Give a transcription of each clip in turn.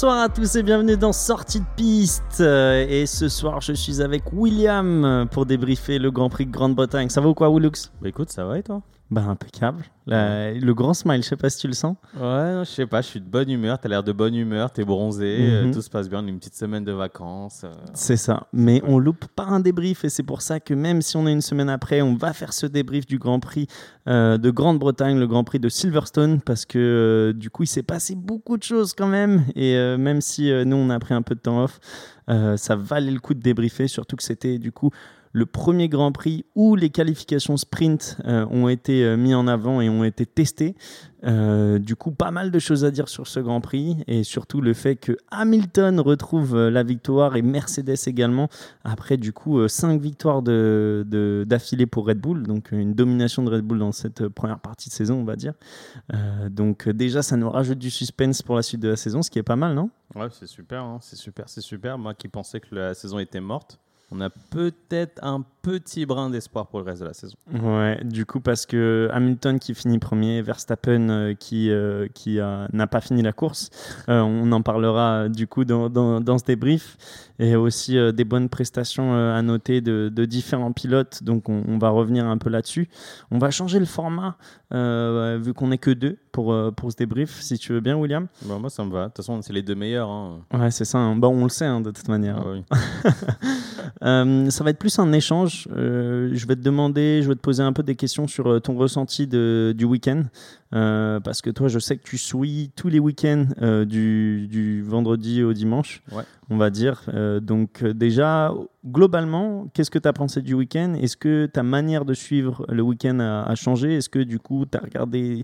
Bonsoir à tous et bienvenue dans Sortie de piste. Euh, Et ce soir, je suis avec William pour débriefer le Grand Prix de Grande-Bretagne. Ça va ou quoi, Willux Bah écoute, ça va et toi? Bah impeccable. La- le grand smile, je sais pas si tu le sens. Ouais, non, je sais pas, je suis de bonne humeur, t'as l'air de bonne humeur, t'es bronzé, Mhm. euh, tout se passe bien, on a une petite semaine de vacances. euh, C'est ça. Mais on loupe pas un débrief et c'est pour ça que même si on est une semaine après, on va faire ce débrief du Grand Prix euh, de Grande-Bretagne, le Grand Prix de Silverstone, parce que euh, du coup, il s'est passé beaucoup de choses quand même. Et euh, même si euh, nous, on a pris un peu de temps off, euh, ça valait le coup de débriefer, surtout que c'était du coup le premier Grand Prix où les qualifications sprint euh, ont été euh, mis en avant et ont été testées. Euh, du coup, pas mal de choses à dire sur ce Grand Prix et surtout le fait que Hamilton retrouve euh, la victoire et Mercedes également après du coup euh, cinq victoires de, de- d'affilée pour Red Bull, donc une domination de Red Bull dans cette première partie de saison, on va dire. Donc déjà, ça nous rajoute du suspense pour la suite de la saison, ce qui est pas mal, non? Ouais, c'est super, hein, c'est super, c'est super. Moi qui pensais que la saison était morte, on a peut-être un petit brin d'espoir pour le reste de la saison. Ouais, du coup, parce que Hamilton qui finit premier, Verstappen euh, qui, euh, qui n'a pas fini la course. Euh, on en parlera du coup dans, dans, ce débrief. Et aussi des bonnes prestations à noter de, de différents pilotes. Donc, on, on va revenir un peu là-dessus. On va changer le format, euh, vu qu'on n'est que deux pour, euh, pour ce débrief, si tu veux bien, William. Bah, moi ça me va, de toute façon c'est les deux meilleurs. hein. Ouais, c'est ça. hein. Bon, on le sait, hein, de toute manière. Ah oui. Euh, ça va être plus un échange. Euh, je vais te demander, je vais te poser un peu des questions sur ton ressenti de- du week-end. Euh, parce que toi, je sais que tu suis tous les week-ends euh, du, du vendredi au dimanche, Ouais. on va dire. Euh, donc, déjà, globalement, qu'est-ce que tu as pensé du week-end? Est-ce que ta manière de suivre le week-end a, a changé? Est-ce que du coup, tu as regardé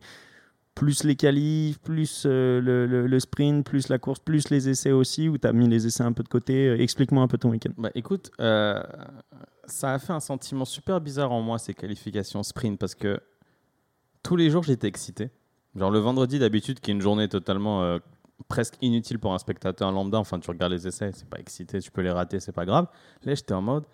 plus les qualifs, plus le, le- le sprint, plus la course, plus les essais aussi Ou tu as mis les essais un peu de côté? Explique-moi un peu ton week-end. Bah écoute, ça a fait un sentiment super bizarre en moi ces qualifications sprint parce que tous les jours j'étais excité. Genre le vendredi d'habitude qui est une journée totalement euh, presque inutile pour un spectateur lambda, enfin tu regardes les essais, c'est pas excité, tu peux les rater, c'est pas grave. Là j'étais en mode,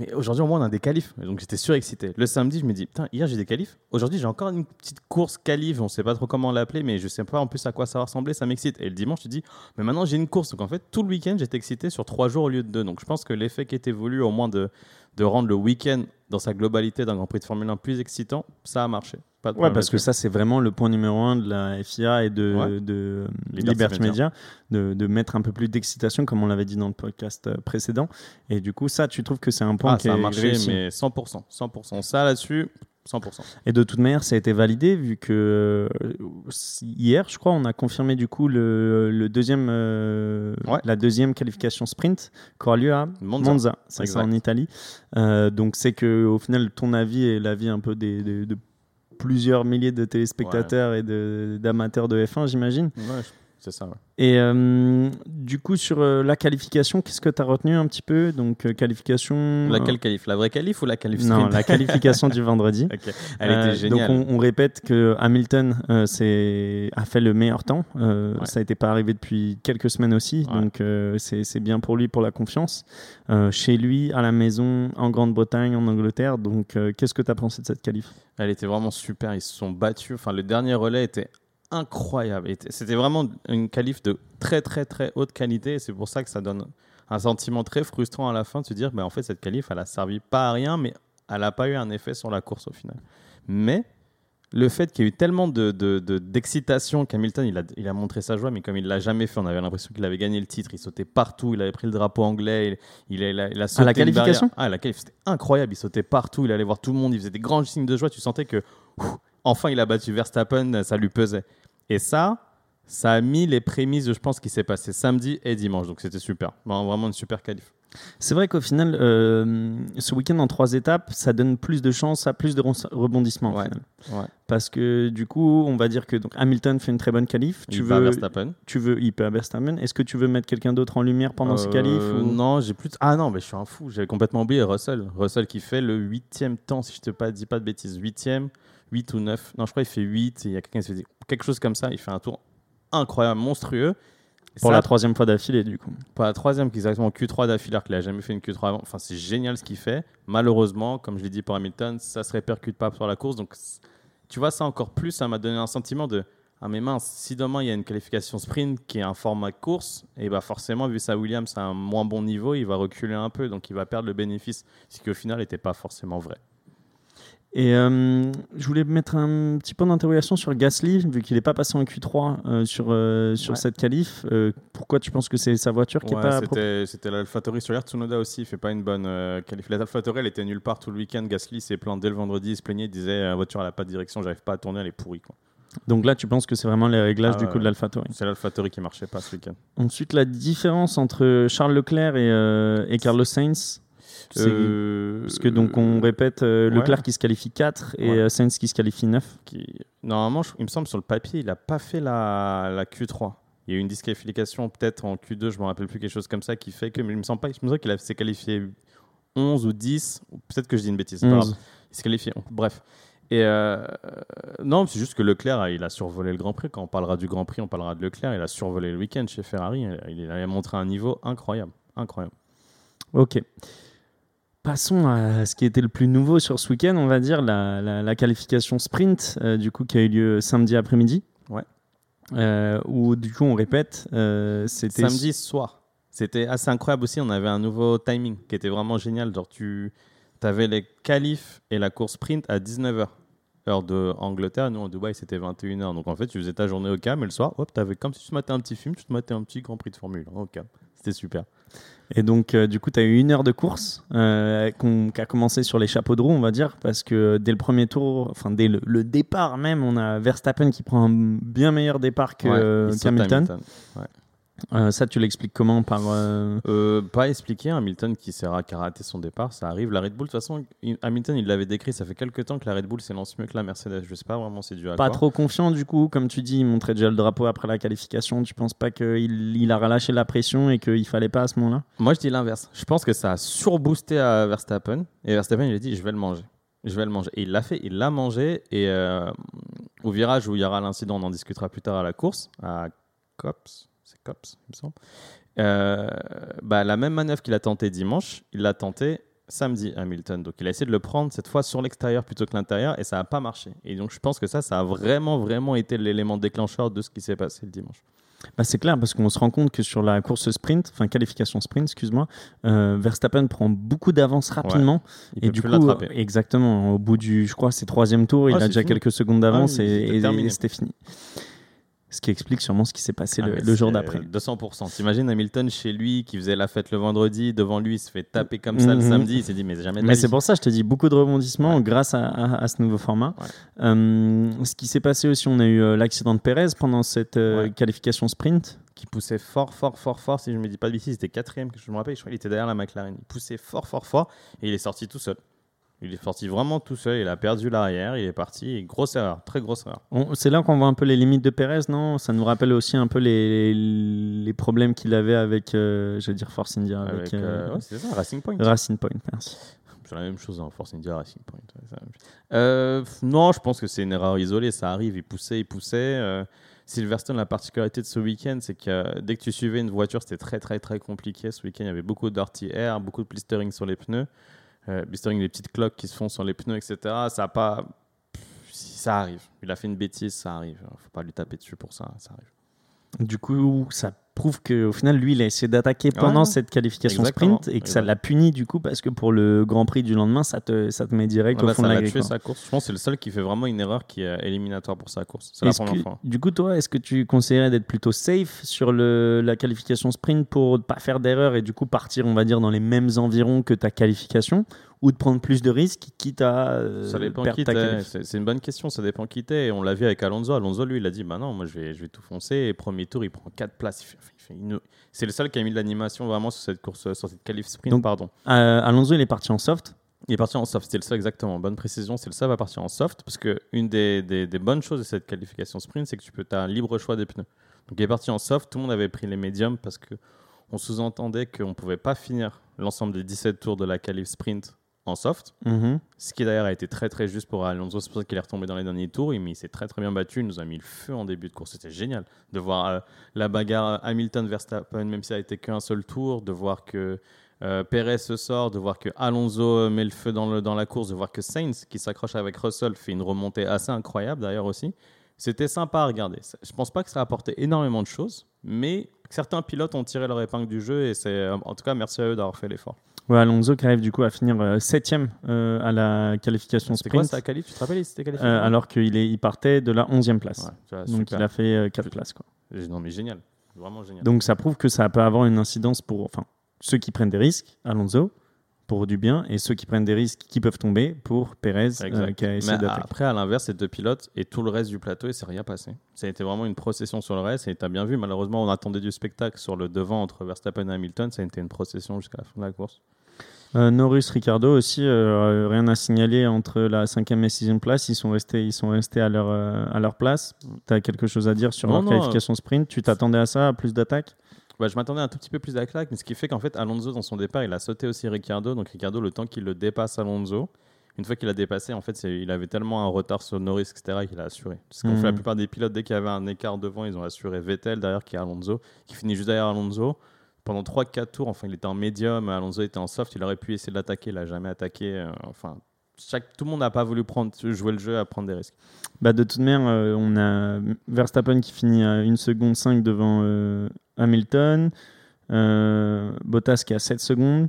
mais aujourd'hui au moins on a des qualifs, donc j'étais surexcité. Le samedi je me dis, putain hier j'ai des qualifs, aujourd'hui j'ai encore une petite course qualif, on sait pas trop comment l'appeler, mais je sais pas en plus à quoi ça va ressembler, ça m'excite. Et le dimanche tu dis, mais maintenant j'ai une course, donc en fait tout le week-end j'étais excité sur trois jours au lieu de deux. Donc je pense que l'effet qui était voulu au moins de, de rendre le week-end dans sa globalité d'un Grand Prix de Formule 1 plus excitant, ça a marché. Pas de Ouais, parce que ça, c'est vraiment le point numéro un de la FIA et de, Ouais. de Liberty Liberty, Media. De mettre un peu plus d'excitation, comme on l'avait dit dans le podcast euh, précédent. Et du coup, ça, tu trouves que c'est un point Ah, qui ça a marché, réussi. mais 100%. 100%. Ça là-dessus, 100%. Et de toute manière, ça a été validé, vu que euh, hier, je crois, on a confirmé du coup le, le deuxième, euh, Ouais. la deuxième qualification sprint qui aura lieu à Monza. Monza, c'est ça en Italie. Euh, donc c'est que au final, ton avis et l'avis un peu des, des- de plusieurs milliers de téléspectateurs et de- d'amateurs de, F1, j'imagine. Ouais, je- c'est ça, ouais. Et euh, du coup, sur euh, la qualification, qu'est-ce que tu as retenu un petit peu? Donc, euh, qualification. Laquelle qualif La vraie qualif ou la qualif Non, la qualification du vendredi. Elle était géniale. Donc on, on répète que Hamilton a fait le meilleur temps. Ouais. Ça n'était pas arrivé depuis quelques semaines aussi. Ouais. Donc c'est bien pour lui, pour la confiance. Chez lui, à la maison, en Grande-Bretagne, en Angleterre. Donc qu'est-ce que tu as pensé de cette qualif? Elle était vraiment super. Ils se sont battus. Enfin, le dernier relais était incroyable. C'était vraiment une qualif de très, très, très haute qualité. C'est pour ça que ça donne un sentiment très frustrant à la fin de se dire, bah, en fait, cette qualif, elle a servi pas à rien, mais elle n'a pas eu un effet sur la course au final. Mais le fait qu'il y ait eu tellement de, de- de- d'excitation qu'Hamilton, il a, il a montré sa joie, mais comme il l'a jamais fait, on avait l'impression qu'il avait gagné le titre. Il sautait partout, il avait pris le drapeau anglais, il, il, a- il a, il a sauté la une qualification? Ah, la qualif, c'était incroyable. Il sautait partout, il allait voir tout le monde, il faisait des grands signes de joie. Tu sentais que ouf, enfin il a battu Verstappen, ça lui pesait. Et ça, ça a mis les prémices de, je pense, ce qui s'est passé samedi et dimanche. Donc c'était super. Vraiment vraiment une super qualif. C'est vrai qu'au final, euh, ce week-end en trois étapes, ça donne plus de chances à plus de rebondissements. Ouais. Ouais. Parce que du coup, on va dire que donc, Hamilton fait une très bonne qualif. Tu Il veux, Verstappen. tu veux, il peut à Verstappen. Est-ce que tu veux mettre quelqu'un d'autre en lumière pendant ce qualif Euh, ou- Non, j'ai plus. de- Ah non, mais je suis un fou. J'avais complètement oublié Russell. Russell qui fait le huitième temps, si je te pas, dis pas de bêtises. Huitième, 8 ou 9. Non, je crois qu'il fait 8. Il y a quelqu'un qui se fait quelque chose comme ça. Il fait un tour incroyable, monstrueux. Pour ça, la troisième fois d'affilée, du coup. Pas la troisième, qui est exactement Q3 d'affilée, alors qu'il a jamais fait une Q3 avant. Enfin, c'est génial ce qu'il fait. Malheureusement, comme je l'ai dit pour Hamilton, ça se répercute pas sur la course. Donc, tu vois, ça encore plus, ça m'a donné un sentiment de ah mais mince, si demain il y a une qualification sprint qui est un format course, et bah forcément, vu ça Williams a un moins bon niveau, il va reculer un peu, donc il va perdre le bénéfice, ce qui au final n'était pas forcément vrai. Et euh, je voulais mettre un petit point d'interrogation sur Gasly, vu qu'il n'est pas passé en Q3 euh, sur, euh, sur Ouais. cette qualif. Pourquoi tu penses que c'est sa voiture qui Ouais, est pas c'était, c'était l'AlphaTauri sur hier. Tsunoda aussi, il fait pas une bonne qualif. L'AlphaTauri, elle était nulle part tout le week-end. Gasly s'est plaint dès le vendredi, il se plaignait, il disait la voiture, elle a pas de direction, j'arrive pas à tourner, elle est pourrie. Quoi. Donc là, tu penses que c'est vraiment les réglages Ah du coup de l'AlphaTauri. C'est l'AlphaTauri qui marchait pas ce week-end. Ensuite, la différence entre Charles Leclerc et, et Carlos Sainz. Euh, Parce que donc on répète euh, ouais. Leclerc qui se qualifie 4 et Ouais. euh, Sainz qui se qualifie 9. qui... Normalement, je- il me semble sur le papier, il n'a pas fait la, la Q3. Il y a eu une disqualification peut-être en Q2, je me rappelle plus quelque chose comme ça, qui fait que, mais il me semble pas, il me qu'il s'est qualifié 11 ou 10, ou peut-être que je dis une bêtise. c'est pas grave. 11. Il s'est qualifié. Bref. Et euh, non, c'est juste que Leclerc, il a survolé le Grand Prix. Quand on parlera du Grand Prix, on parlera de Leclerc. Il a survolé le week-end chez Ferrari. Il, il a montré un niveau incroyable. Incroyable. Ok. Passons à ce qui était le plus nouveau sur ce week-end, on va dire, la, la- la qualification sprint, euh, du coup, qui a eu lieu samedi après-midi. Ouais. Euh, où, du coup, on répète, euh, c'était. Samedi soir. C'était assez incroyable aussi. On avait un nouveau timing qui était vraiment génial. Genre, tu avais les qualifs et la course sprint à 19h. Heure de Angleterre, nous en Dubaï c'était 21h. Donc en fait, tu faisais ta journée au calme et le soir, hop, avais comme si tu te matais un petit film, tu te matais un petit Grand Prix de Formule 1 au calme. C'était super. Et donc, euh, du coup, tu as eu une heure de course euh, qui a commencé sur les chapeaux de roue, on va dire, parce que dès le premier tour, enfin, dès le, le départ même, on a Verstappen qui prend un bien meilleur départ que Ouais, euh. Ouais. Euh, ça, tu l'expliques comment par, euh, Euh, pas expliqué, Hamilton qui s'est ra- raté son départ, ça arrive. La Red Bull, de toute façon, il- Hamilton, il l'avait décrit, ça fait quelques temps que la Red Bull s'élance mieux que la Mercedes. Je sais pas vraiment c'est dû à Pas quoi. trop confiant du coup, comme tu dis, il montrait déjà le drapeau après la qualification. Tu penses pas qu'il il a relâché la pression et qu'il fallait pas à ce moment-là? Moi, je dis l'inverse. Je pense que ça a surboosté à Verstappen. Et Verstappen, il a dit, je vais le manger. Je vais le manger. Et il l'a fait, il l'a mangé. Et au virage où il y aura l'incident, on en discutera plus tard à la course, à Cops, c'est Cops, il me semble. Euh, bah, la même manœuvre qu'il a tenté dimanche, il l'a tenté samedi Hamilton. Donc il a essayé de le prendre cette fois sur l'extérieur plutôt que l'intérieur et ça n'a pas marché. Et donc je pense que ça, ça a vraiment, vraiment été l'élément déclencheur de ce qui s'est passé le dimanche. bah, C'est clair parce qu'on se rend compte que sur la course sprint, enfin qualification sprint, excuse-moi, euh, Verstappen prend beaucoup d'avance rapidement. Et du coup, exactement, au bout du, je crois, c'est troisième tour, il Ah, a déjà fini. quelques secondes d'avance Ah oui, et, terminé. et c'était fini. Ce qui explique sûrement ce qui s'est passé Ah, le, jour d'après. 200%. T'imagines Hamilton chez lui qui faisait la fête le vendredi, devant lui, il se fait taper comme ça le Mhm. samedi, il s'est dit mais jamais de Mais c'est pour ça, je te dis, beaucoup de rebondissements Ouais. grâce à, à- à ce nouveau format. Ouais. Euh, ce qui s'est passé aussi, on a eu euh, l'accident de Perez pendant cette euh, Ouais. qualification sprint. qui poussait fort, fort, fort, fort. Si je me dis pas de bêtises, c'était quatrième, que je me rappelle. Je crois qu'il était derrière la McLaren. Il poussait fort, fort, fort, et il est sorti tout seul. Il est sorti vraiment tout seul. Il a perdu l'arrière. Il est parti. Et grosse erreur, très grosse erreur. C'est là qu'on voit un peu les limites de Perez, non? Ça nous rappelle aussi un peu les, les problèmes qu'il avait avec, euh, je vais dire Force India, avec, Avec, euh, euh, ouais, c'est ça, Racing Point. Racing Point. Merci. C'est la même chose, hein, Force India, Racing Point. ouais. Euh, non, je pense que c'est une erreur isolée. Ça arrive. Il poussait, il poussait. Silverstone, la particularité de ce week-end, c'est que dès que tu suivais une voiture, c'était très, très, très compliqué. Ce week-end, il y avait beaucoup air, beaucoup de blistering sur les pneus. Euh, blistering, les petites cloques qui se font sur les pneus, etc. Ça a pas. Ça arrive. Il a fait une bêtise, ça arrive. Faut pas lui taper dessus pour ça. Ça arrive. Du coup, ça prouve qu'au final, lui, il a essayé d'attaquer pendant Ouais. cette qualification Exactement. sprint et que ça l'a puni du coup parce que pour le Grand Prix du lendemain, ça te, ça te met direct Ah au bah, fond ça de la grille. sa course. Je pense que c'est le seul qui fait vraiment une erreur qui est éliminatoire pour sa course. C'est la première que- fois. Du coup, toi, est-ce que tu conseillerais d'être plutôt safe sur le, la qualification sprint pour ne pas faire d'erreur et du coup partir, on va dire, dans les mêmes environs que ta qualification ou de prendre plus de risques, quitte à euh, Ça dépend perdre qui ta C'est une bonne question, ça dépend qui t'es. On l'a vu avec Alonso. Alonso, lui, il a dit Bah non, moi je vais, je vais tout foncer. Et premier tour, il prend 4 places. Il fait une- C'est le seul qui a mis de l'animation vraiment sur cette course, sur cette qualif sprint. Donc- pardon. Euh, Alonso, il est parti en soft. Il est parti en soft, c'était le seul exactement. Bonne précision, c'est le seul à partir en soft. Parce que une des, des- des bonnes choses de cette qualification sprint, c'est que tu peux, as un libre choix des pneus. Donc il est parti en soft, tout le monde avait pris les médiums parce que on sous-entendait qu'on ne pouvait pas finir l'ensemble des 17 tours de la qualif sprint en soft. Mhm. Ce qui d'ailleurs a été très très juste pour Alonso, c'est pour ça qu'il est retombé dans les derniers tours, mais il s'est très très bien battu, il nous a mis le feu en début de course, c'était génial de voir euh, la bagarre Hamilton-Verstappen, même si ça a été qu'un seul tour, de voir que euh, Perez se sort, de voir que Alonso euh, met le feu dans, le, dans la course, de voir que Sainz, qui s'accroche avec Russell, fait une remontée assez incroyable d'ailleurs aussi. C'était sympa à regarder. Je pense pas que ça a apporté énormément de choses, mais certains pilotes ont tiré leur épingle du jeu et c'est euh, en tout cas merci à eux d'avoir fait l'effort. Ouais, Alonso qui arrive du coup à finir 7ème à la qualification C'était quoi sprint, sa qualif Tu te rappelles, il qualifié euh, alors qu'il il partait de la 11e place. Ouais, tu vois, Donc super. il a fait 4 places. Quoi. Non mais génial, vraiment génial. Donc ça prouve que ça peut avoir une incidence pour enfin, ceux qui prennent des risques, Alonso, pour du bien, et ceux qui prennent des risques qui peuvent tomber pour Perez, euh, qui a essayé Mais après, à l'inverse, ces deux pilotes et tout le reste du plateau, il s'est rien passé. Ça a été vraiment une procession sur le reste. Et tu as bien vu, malheureusement, on attendait du spectacle sur le devant entre Verstappen et Hamilton. Ça a été une procession jusqu'à la fin de la course. Euh, Norris, Ricardo aussi, euh, rien à signaler entre la 5e et 6e place. Ils sont restés, ils sont restés à, leur, euh, à leur place. Tu as quelque chose à dire sur Non, leur non, qualification sprint? Tu t'attendais à ça, à plus d'attaques? Bah, je m'attendais un tout petit peu plus à claque, mais ce qui fait qu'en fait, Alonso, dans son départ, il a sauté aussi Ricardo. Donc, Ricardo, le temps qu'il le dépasse, Alonso, une fois qu'il a dépassé, en fait, il avait tellement un retard sur Norris, etc., qu'il a assuré. Ce qu'ont Mhm. fait la plupart des pilotes, dès qu'il y avait un écart devant, ils ont assuré Vettel derrière, qui est Alonso, qui finit juste derrière Alonso. Pendant 3-4 tours, enfin, il était en médium, Alonso était en soft, il aurait pu essayer de l'attaquer, il n'a jamais attaqué. euh, enfin, chaque, tout le monde n'a pas voulu prendre, jouer le jeu à prendre des risques. bah, De toute manière, euh, on a Verstappen qui finit à 1 seconde 5 devant euh, Hamilton, Bottas qui a 7 secondes,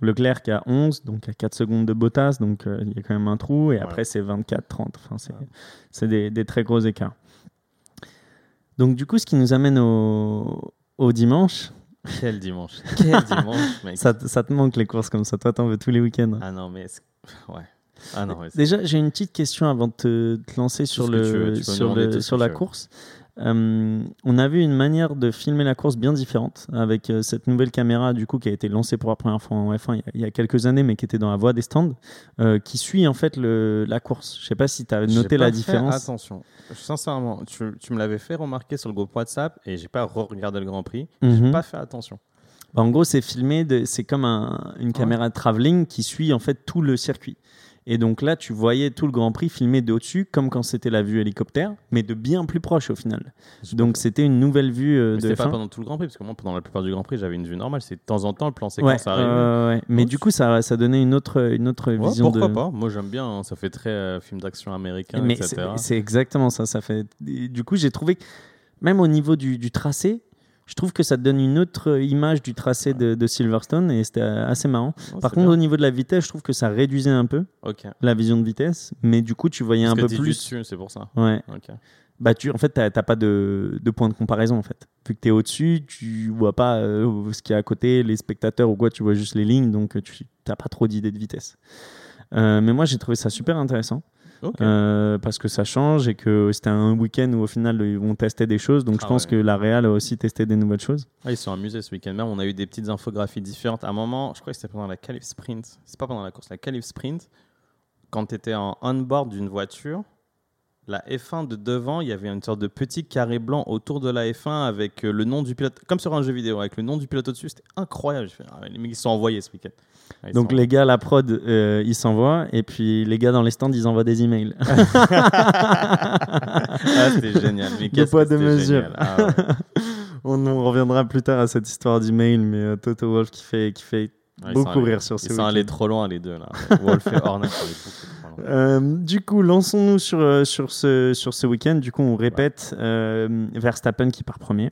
Leclerc qui a 11, donc à 4 secondes de Bottas, donc il y a quand même un trou, et après c'est 24-30. Enfin, c'est Ouais. des, des très gros écarts. Donc du coup, ce qui nous amène au, au dimanche, Quel dimanche Quel dimanche, mec ça, te- ça te manque les courses comme ça, toi t'en veux tous les week-ends. Ah non, mais... Ouais. Ah non, mais c'est- Déjà, j'ai une petite question avant de te, te lancer sur, tu veux, le, tu sur, le- la course. Euh, on a vu une manière de filmer la course bien différente avec euh, cette nouvelle caméra du coup qui a été lancée pour la première fois en F1 il y a, il y a quelques années mais qui était dans la voie des stands euh, qui suit en fait le, la course. Je sais pas si tu as noté pas la fait différence. Attention, sincèrement, tu, tu me l'avais fait remarquer sur le groupe WhatsApp et j'ai pas re-regardé le Grand Prix. Mhm. J'ai pas fait attention. Bah, en gros, c'est filmé, c'est comme un- une caméra de travelling qui suit en fait tout le circuit. Et donc là, tu voyais tout le Grand Prix filmé de au-dessus, comme quand c'était la vue hélicoptère, mais de bien plus proche au final. Donc c'était une nouvelle vue euh, Mais de c'était pas F1. pendant tout le Grand Prix parce que moi pendant la plupart du Grand Prix j'avais une vue normale. C'est de temps en temps le plan Ouais, séquence arrive. euh, ouais. Mais Donc, du coup, ça, ça donnait une autre, une autre Ouais, vision pourquoi de. pas Moi j'aime bien. hein. Ça fait très euh, film d'action américain, Mais etc. c'est exactement ça. ça fait... Du coup, j'ai trouvé que même au niveau du, du tracé, je trouve que ça te donne une autre image du tracé de, de Silverstone et c'était assez marrant. Par contre, bien. au niveau de la vitesse, je trouve que ça réduisait un peu la vision de vitesse, mais du coup, tu voyais Parce un que peu plus. dessus, c'est pour ça. Ouais. Bah, tu, en fait, tu n'as pas de, de point de comparaison. En fait. Vu que tu es au-dessus, tu vois pas euh, ce qu'il y a à côté, les spectateurs ou quoi, tu vois juste les lignes, donc euh, tu n'as pas trop d'idée de vitesse. Euh, mais moi, j'ai trouvé ça super intéressant. Euh, parce que ça change et que c'était un week-end où au final ils vont tester des choses. Donc je Ah pense ouais. que la Real a aussi testé des nouvelles choses. Ah, ils sont amusés ce week-end même. On a eu des petites infographies différentes. À un moment, je crois que c'était pendant la qualif sprint. C'est pas pendant la course, la qualif sprint. Quand tu étais en on-board d'une voiture, la F1 de devant, il y avait une sorte de petit carré blanc autour de la F1 avec euh, le nom du pilote, comme sur un jeu vidéo, avec le nom du pilote au-dessus. C'était incroyable. Fait, ah, les mecs, ils se sont envoyés ce week-end. Ah, ils Donc sont- les gars, la prod, euh, ils s'envoient et puis les gars dans les stands, ils envoient des emails. ah, c'était génial. Mais De qu'est-ce poids, que de mesure. Ah, ouais. on, on reviendra plus tard à cette histoire d'email, mais euh, Toto Wolf qui fait, qui fait Ouais, beaucoup allés- rire sur ce Ils sont allés trop loin, les deux. là. Wolf et Horner. Euh, du coup, lançons-nous sur, euh, sur ce, sur ce week-end. Du coup, on répète Verstappen qui part premier,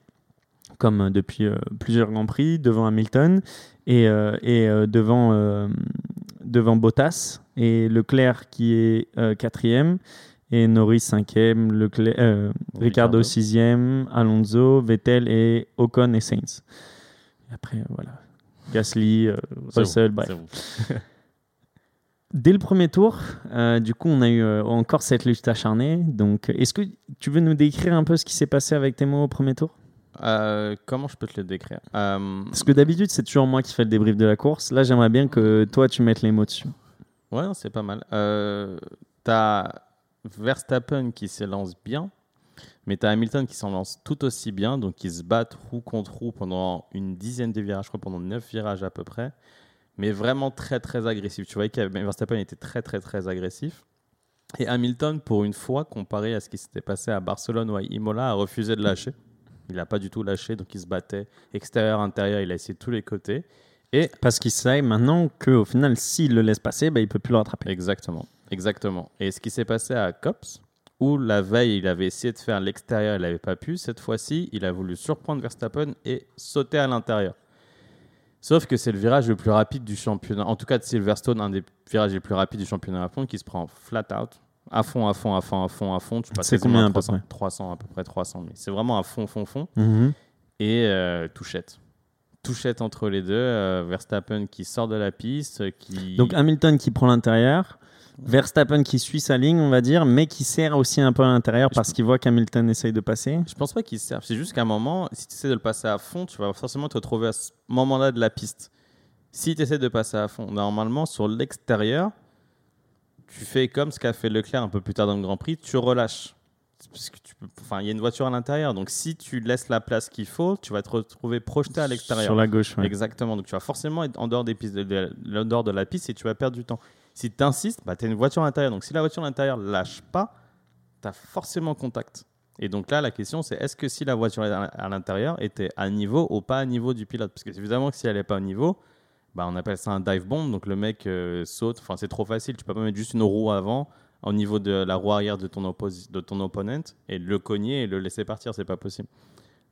comme depuis euh, plusieurs Grands Prix, devant Hamilton et, euh, et euh, devant, euh, devant Bottas, et Leclerc qui est quatrième, et Norris cinquième, Leclerc, euh, Ricardo sixième, Alonso, Vettel et Ocon et Sainz. Et après, voilà. Gasly, euh, Russell, bon, bref. bon. Dès le premier tour, euh, du coup, on a eu encore cette lutte acharnée. Donc, est-ce que tu veux nous décrire un peu ce qui s'est passé avec tes mots au premier tour? Euh, comment je peux te le décrire? Euh, Parce que d'habitude, c'est toujours moi qui fais le débrief de la course. Là, j'aimerais bien que toi, tu mettes les mots dessus. Ouais, c'est pas mal. Euh, t'as Verstappen qui s'élance bien, mais t'as Hamilton qui s'en lance tout aussi bien, donc ils se battent roue contre roue pendant une dizaine de virages, je crois pendant neuf virages à peu près, mais vraiment très très agressif. Tu voyais que Verstappen était très très très agressif. Et Hamilton, pour une fois, comparé à ce qui s'était passé à Barcelone ou à Imola, a refusé de lâcher. Il n'a pas du tout lâché, donc il se battait extérieur, intérieur, il a essayé de tous les côtés. Et Parce qu'il sait maintenant qu'au final, s'il le laisse passer, bah, il peut plus le rattraper. Exactement, exactement. Et ce qui s'est passé à Cops, où la veille, il avait essayé de faire l'extérieur, il n'avait pas pu. Cette fois-ci, il a voulu surprendre Verstappen et sauter à l'intérieur. Sauf que c'est le virage le plus rapide du championnat, en tout cas de Silverstone, un des virages les plus rapides du championnat à fond, qui se prend flat out, à fond, à fond, à fond, à fond, à fond. Tu passes combien à à peu 300, près 300, à peu près 300. Mais c'est vraiment à fond, fond, fond. Mhm. Et euh, touchette. Touchette entre les deux. euh, Verstappen qui sort de la piste, qui. Donc Hamilton qui prend l'intérieur, Verstappen qui suit sa ligne, on va dire, mais qui sert aussi un peu à l'intérieur parce qu'il voit qu'Hamilton essaye de passer. Je pense pas qu'ils servent. C'est juste qu'à un moment, si tu essaies de le passer à fond, tu vas forcément te retrouver à ce moment-là de la piste. Si tu essaies de passer à fond, normalement, sur l'extérieur, tu fais comme ce qu'a fait Leclerc un peu plus tard dans le Grand Prix, tu relâches. Parce que tu peux... enfin, il y a une voiture à l'intérieur. Donc, si tu laisses la place qu'il faut, tu vas te retrouver projeté à l'extérieur. Sur la gauche, ouais. Exactement. Donc, tu vas forcément être en dehors, des pistes de, de- en dehors de la piste et tu vas perdre du temps. Si tu insistes, bah, tu as une voiture à l'intérieur. Donc, si la voiture à l'intérieur lâche pas, tu as forcément contact. Et donc là, la question, c'est est-ce que si la voiture à à l'intérieur était à niveau ou pas à niveau du pilote? Parce que évidemment que si elle n'est pas au niveau, bah, on appelle ça un dive bomb. Donc le mec euh, saute. Enfin, c'est trop facile. Tu peux pas mettre juste une roue avant au niveau de la roue arrière de ton, de ton opponent et le cogner et le laisser partir. C'est pas possible.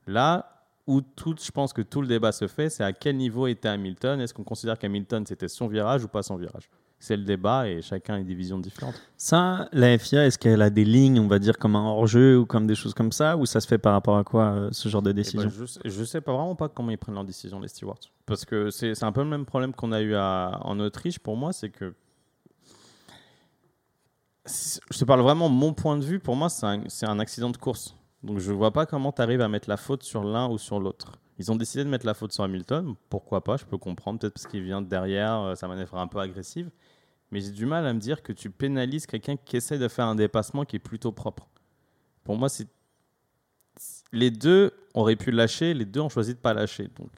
Là où tout, je pense que tout le débat se fait, c'est à quel niveau était Hamilton? Est-ce qu'on considère qu'Hamilton c'était son virage ou pas son virage? C'est le débat et chacun a des visions différentes. Ça, la FIA, est-ce qu'elle a des lignes, on va dire, comme un hors-jeu ou comme des choses comme ça Ou ça se fait par rapport à quoi, euh, ce genre de Eh ben, décision? je, je sais pas vraiment pas comment ils prennent leurs décisions, les stewards. Parce que c'est un peu le même problème qu'on a eu à- en Autriche pour moi, c'est que. Je te parle vraiment mon point de vue, pour moi, c'est un, un accident de course. Donc je vois pas comment tu arrives à mettre la faute sur l'un ou sur l'autre. Ils ont décidé de mettre la faute sur Hamilton, pourquoi pas, je peux comprendre, peut-être parce qu'il vient de derrière, euh, sa manœuvre est un peu agressive. Mais j'ai du mal à me dire que tu pénalises quelqu'un qui essaie de faire un dépassement qui est plutôt propre. Pour moi, c'est les deux auraient pu lâcher, les deux ont choisi de pas lâcher. Donc,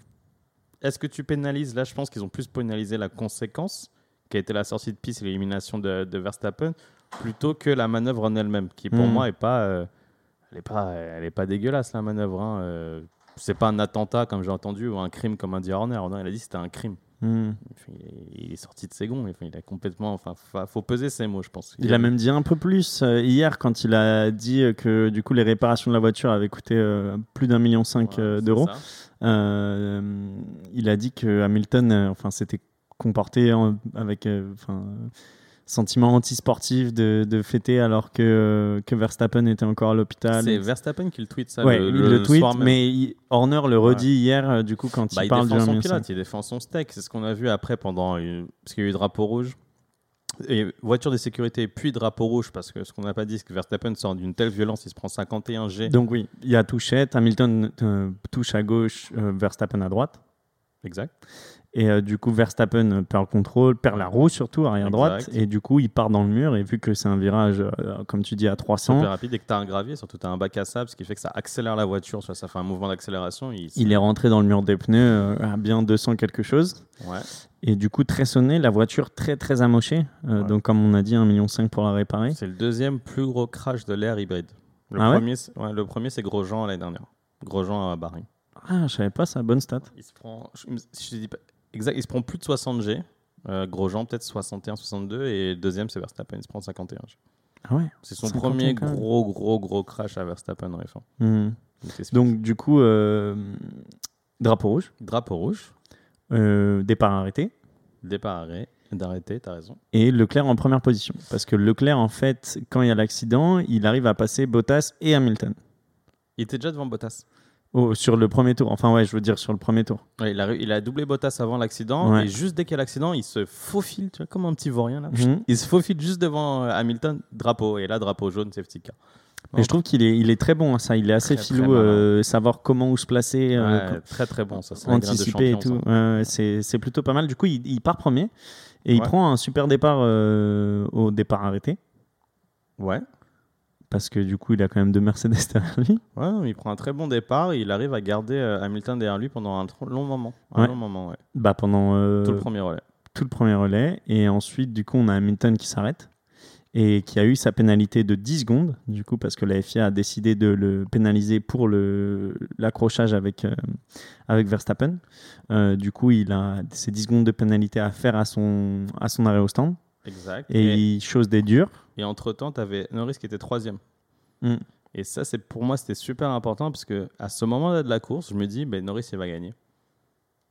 est-ce que tu pénalises? Là, je pense qu'ils ont plus pénalisé la conséquence, qui a été la sortie de piste et l'élimination de, de Verstappen, plutôt que la manœuvre en elle-même, qui pour Mhm. moi est pas, euh, elle est pas, elle est pas dégueulasse la manœuvre. Hein. Euh, c'est pas un attentat comme j'ai entendu ou un crime comme a dit Horner. Horner, il a dit c'était un crime. Hmm. Il est- sorti de ses gonds. Il a complètement. Enfin, fa- faut peser ses mots, je pense. Il a même dit un peu plus euh, hier quand il a dit euh, que du coup les réparations de la voiture avaient coûté euh, plus d'un million cinq Ouais, euh, d'euros. il a dit que Hamilton, enfin, s'était comporté en- avec, enfin, sentiment antisportif de, de fêter alors que, euh, que Verstappen était encore à l'hôpital. C'est Verstappen qui le tweet ça. Ouais, le, il le- tweet, mais il- Horner le redit hier, euh, du coup, quand Bah, il il parle du son 1,5 pilote, il défend son steak. C'est ce qu'on a vu après pendant. une- Parce qu'il y a eu drapeau rouge. Et voiture de sécurité, puis drapeau rouge, parce que ce qu'on n'a pas dit, c'est que Verstappen sort d'une telle violence, il se prend 51 G. Donc oui, il y a touchette, Hamilton euh, touche à gauche, euh, Verstappen à droite. Exact. Et euh, du coup, Verstappen perd le contrôle, perd la roue surtout, arrière droite. Exact. Et du coup, il part dans le mur. Et vu que c'est un virage, euh, comme tu dis, à 300, Super rapide. Dès que tu as un gravier, surtout tu as un bac à sable, ce qui fait que ça accélère la voiture, ça fait un mouvement d'accélération. Il... il est rentré dans le mur des pneus euh, à bien 200 quelque chose. Ouais. Et du coup, très sonné, la voiture très très amochée. Ouais. Donc, comme on a dit, 1,5 million pour la réparer. C'est le deuxième plus gros crash de l'ère hybride. Le Ah premier, ouais, le premier, c'est Grosjean l'année dernière. Grosjean à Bahreïn. Ah, je savais pas ça, bonne stat. Il se prend, je, je dis pas, exact, il se prend plus de 60 G. Euh, Grosjean peut-être 61, 62 et deuxième c'est Verstappen, il se prend 51 G. Ah ouais. C'est son 51 premier gros gros gros crash à Verstappen en F1. Hmm. Donc, du coup, euh, drapeau rouge, drapeau rouge, euh, départ arrêté. départ arrêt, d'arrêter, t'as raison. Et Leclerc en première position. Parce que Leclerc, en fait, quand il y a l'accident, il arrive à passer Bottas et Hamilton. Il était déjà devant Bottas. Oh, sur le premier tour. Enfin, ouais, je veux dire sur le premier tour. Ouais, il, a, il a doublé Bottas avant l'accident Ouais. et juste dès qu'il y a l'accident, il se faufile, tu vois, comme un petit vaurien là. Mhm. Il se faufile juste devant euh, Hamilton, drapeau et là drapeau jaune, safety car. Et je trouve qu'il est, il est très bon à ça. Il est assez Très, filou, très euh, savoir comment où se placer, euh, Ouais, très très bon ça. anticiper et tout. c'est plutôt pas mal. Du coup, il, il part premier et il prend un super départ au départ arrêté. Ouais. Parce que du coup, il a quand même deux Mercedes derrière lui. Ouais, non, il prend un très bon départ et il arrive à garder euh, Hamilton derrière lui pendant un long moment. Un Ouais. long moment, ouais. Bah, pendant euh, Tout le premier relais. tout le premier relais. Et ensuite, du coup, on a Hamilton qui s'arrête et qui a eu sa pénalité de 10 secondes, du coup, parce que la FIA a décidé de le pénaliser pour l'accrochage avec, euh, avec Verstappen. Du coup, il a ces 10 secondes de pénalité à faire à son, à son arrêt au stand. Exact. Et, Et, il chose des durs. et entre-temps, tu avais Norris qui était troisième. Mm. Et ça, c'est pour moi, c'était super important parce que à ce moment-là de la course, je me dis, ben, Norris, il va gagner.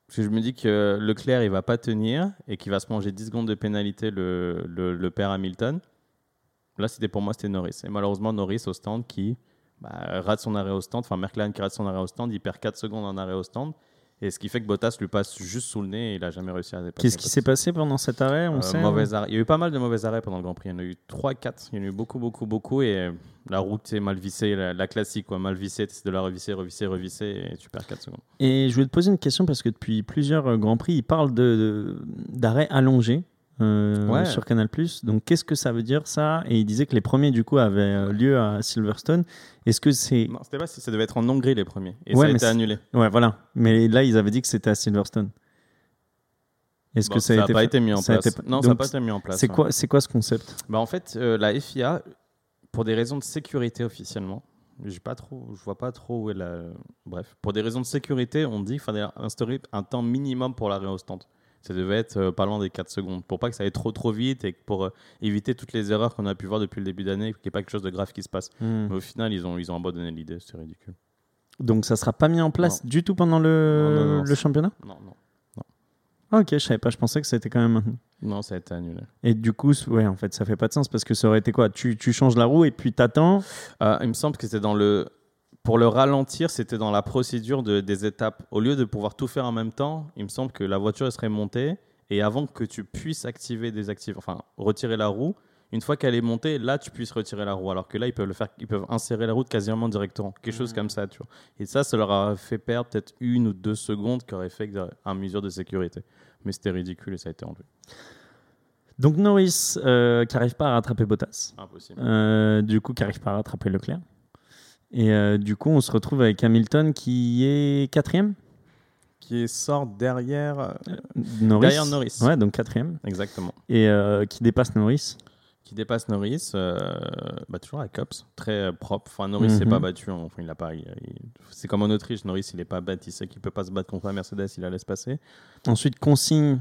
Parce que je me dis que Leclerc, il va pas tenir et qu'il va se manger 10 secondes de pénalité, le, le, le père Hamilton. Là, c'était pour moi, c'était Norris. Et malheureusement, Norris au stand qui bah, rate son arrêt au stand. Enfin, McLaren qui rate son arrêt au stand, il perd 4 secondes en arrêt au stand. Et ce qui fait que Bottas lui passe juste sous le nez et il a jamais réussi à dépasser. Qu'est-ce qui s'est passé pendant cet arrêt On Euh, sait hein mauvais arrêt. Il y a eu pas mal de mauvais arrêts pendant le Grand Prix. Il y en a eu 3-4. Il y en a eu beaucoup, beaucoup, beaucoup. Et euh, la route est mal vissée, la, la classique, quoi. Mal vissée, essaies de la revisser, revisser, revisser et tu perds 4 secondes. Et je voulais te poser une question parce que depuis plusieurs euh, Grands Prix, ils parlent de- de- d'arrêts allongés euh, Ouais. sur Canal+. Donc qu'est-ce que ça veut dire ça? Et il disait que les premiers du coup avaient euh, lieu à Silverstone. Est-ce que c'est... Non, c'était pas si ça devait être en Hongrie les premiers. Et Ouais, ça a mais été annulé. Ouais, voilà. Mais là, ils avaient dit que c'était à Silverstone. Est-ce Bon, que ça, ça a n'a été pas été mis en Ça place. été- Non, ça n'a pas été mis en place. C'est ouais. quoi, c'est quoi ce concept? Bah, En fait, euh, la FIA, pour des raisons de sécurité officiellement, j'ai pas trop, je vois pas trop où est la. Bref, pour des raisons de sécurité, on dit qu'il fallait instaurer un temps minimum pour l'arrêt au stand. Ça devait être euh, pas loin des 4 secondes, pour pas que ça aille trop trop vite et pour euh, éviter toutes les erreurs qu'on a pu voir depuis le début d'année, qu'il n'y ait pas quelque chose de grave qui se passe. Hmm. Mais au final, ils ont, ils ont abandonné l'idée, c'est ridicule. Donc ça sera pas mis en place du tout pendant le, Non, non, non, le c'est- championnat? Non, non. Ah, Ok, je savais pas. Je pensais que ça était quand même. Non, ça a été annulé. Et du coup, ouais, en fait, ça fait pas de sens parce que ça aurait été quoi? Tu, tu changes la roue et puis t'attends? Euh, il me semble que c'était dans le. Pour le ralentir, c'était dans la procédure de, des étapes. Au lieu de pouvoir tout faire en même temps, il me semble que la voiture elle serait montée et avant que tu puisses activer, désactiver, enfin retirer la roue, une fois qu'elle est montée, là tu puisses retirer la roue. Alors que là, ils peuvent le faire, ils peuvent insérer la roue quasiment directement, quelque chose comme ça, tu vois. Et ça, ça leur a fait perdre peut-être une ou deux secondes qui aurait fait un mesure de sécurité. Mais c'était ridicule et ça a été enlevé. Donc Norris euh, qui arrive pas à rattraper Bottas. Impossible. Euh, du coup, qui arrive pas à rattraper Leclerc. Et euh, du coup, on se retrouve avec Hamilton qui est quatrième. Qui sort derrière. euh, Norris. Derrière Norris. Ouais, donc quatrième. Exactement. Et euh, qui dépasse Norris. qui dépasse Norris, euh, bah, toujours à Cops, très euh, propre. Enfin, Norris s'est Mhm. pas battu, hein. enfin, il a pas. C'est comme en Autriche, Norris il est pas bête, il sait qu'il peut pas se battre contre la Mercedes, il la laisse passer. Ensuite, consigne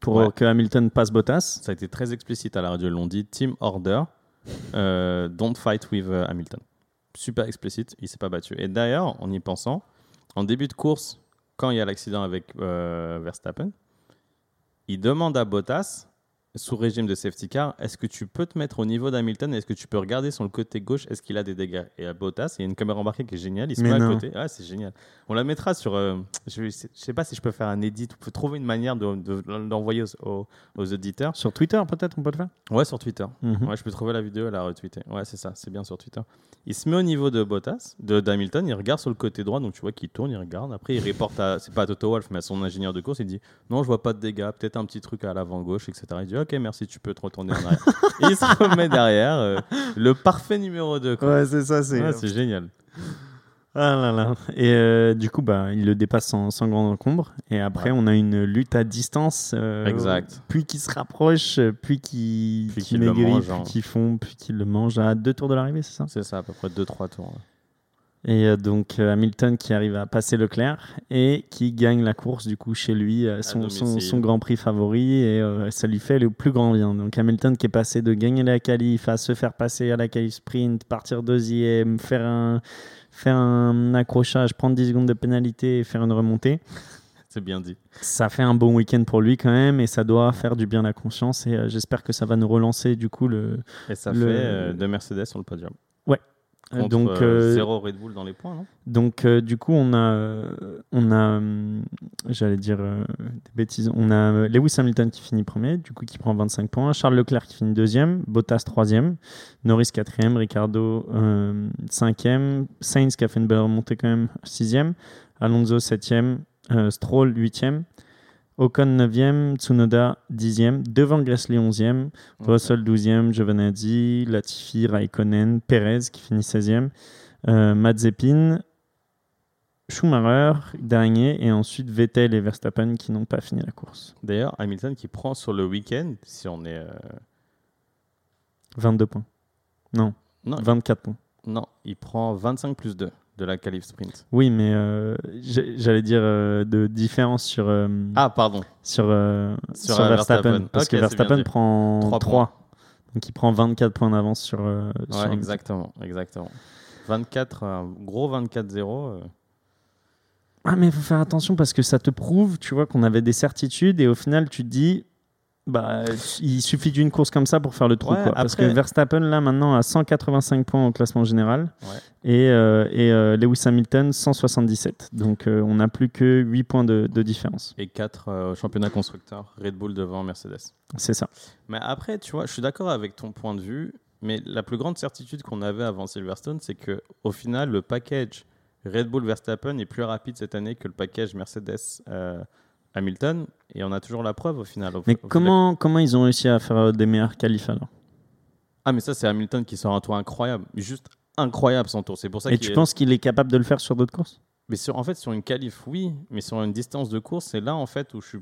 pour Ouais. que Hamilton passe Bottas. Ça a été très explicite à la radio, l'ont dit, Team Order, euh, don't fight with euh, Hamilton. Super explicite, il s'est pas battu. Et d'ailleurs, en y pensant, en début de course, quand il y a l'accident avec euh, Verstappen, il demande à Bottas, sous régime de safety car, est-ce que tu peux te mettre au niveau d'Hamilton Est-ce que tu peux regarder sur le côté gauche Est-ce qu'il a des dégâts? Et à Bottas, il y a une caméra embarquée qui est géniale. Il se met à côté. Ah, c'est génial. On la mettra sur. euh, je, je sais pas si je peux faire un edit. On peut trouver une manière de, de l'envoyer aux, aux- aux auditeurs. Sur Twitter, peut-être, on peut le faire? Ouais, sur Twitter. Mhm. Ouais, je peux trouver la vidéo et la retweeter. Ouais, c'est ça, c'est bien sur Twitter. Il se met au niveau de Bottas, de d'Hamilton, il regarde sur le côté droit, donc tu vois qu'il tourne, il regarde. Après, il reporte à, c'est pas à Toto Wolff, mais à son ingénieur de course, il dit Non, je vois pas de dégâts, peut-être un petit truc à l'avant gauche, etc. Il dit Ok, merci, tu peux te retourner en arrière. et il se remet derrière. euh, le parfait numéro 2. Quoi. Ouais, c'est ça, Ouais, c'est génial. Ah là là. Et euh, du coup, bah, il le dépasse sans, sans grand encombre. Et après, on a une lutte à distance. euh, Exact. Puis qui se rapproche, puis qui, Puis qui qu'il le maigrit, mange, puis hein. qui fond, puis qui le mange à deux tours de l'arrivée, c'est ça? C'est ça, à peu près 2-3 tours. ouais. Et euh, donc euh, Hamilton qui arrive à passer Leclerc et qui gagne la course du coup chez lui, euh, son, son, Grand Prix favori et euh, ça lui fait le plus grand bien. Donc Hamilton qui est passé de gagner la qualif à se faire passer à la qualif sprint, partir deuxième, faire un, faire un accrochage, prendre 10 secondes de pénalité et faire une remontée. C'est bien dit. Ça fait un bon week-end pour lui quand même et ça doit faire du bien à la conscience et euh, j'espère que ça va nous relancer du coup le... Et ça Le- fait euh, deux Mercedes sur le podium. Contre, donc euh, euh, zéro Red Bull dans les points, non? Donc, euh, du coup, on a, on a j'allais dire euh, des bêtises, on a Lewis Hamilton qui finit premier, du coup, qui prend 25 points, Charles Leclerc qui finit deuxième, Bottas troisième, Norris quatrième, Ricardo cinquième, Sainz qui a fait une belle remontée quand même, sixième, Alonso septième, Stroll huitième, Ocon 9e, Tsunoda 10e, devant Gasly 11e, Russell 12e, Giovinazzi, Latifi, Raikkonen, Perez qui finit 16e, euh, Mazepin, Schumacher dernier et ensuite Vettel et Verstappen qui n'ont pas fini la course. D'ailleurs, Hamilton qui prend sur le week-end, si on est. euh, 22 points. Non, Non, 24 points. non, il prend 25 plus 2 de la qualif sprint. Oui, mais euh, j'allais dire euh, de différence sur, euh, Ah, pardon. sur, Sur, sur Verstappen. Verstappen. Parce que Verstappen prend Trois 3. Donc il prend 24 points d'avance sur, Ouais, sur Hamilton. exactement, exactement. 24, un gros 24-0. euh, Ah, mais il faut faire attention parce que ça te prouve, tu vois, qu'on avait des certitudes et au final, tu te dis, bah, il suffit d'une course comme ça pour faire le trou. Ouais, quoi. Parce que Verstappen, là, maintenant, a 185 points au classement général Ouais. et, euh, et euh, Lewis Hamilton, 177. Donc, euh, on n'a plus que 8 points de, de différence. et 4 au championnat constructeur. Red Bull devant Mercedes. C'est ça. Mais après, tu vois, je suis d'accord avec ton point de vue, mais la plus grande certitude qu'on avait avant Silverstone, c'est que au final, le package Red Bull Verstappen est plus rapide cette année que le package Mercedes euh, Hamilton, et on a toujours la preuve au final. Au- Mais au final. comment, comment ils ont réussi à faire euh, des meilleurs qualifs alors? Ah, mais ça, c'est Hamilton qui sort un tour incroyable, juste incroyable son tour. C'est pour ça Et tu est- penses qu'il est capable de le faire sur d'autres courses? Mais sur, en fait, sur une qualif, oui, mais sur une distance de course, c'est là en fait où je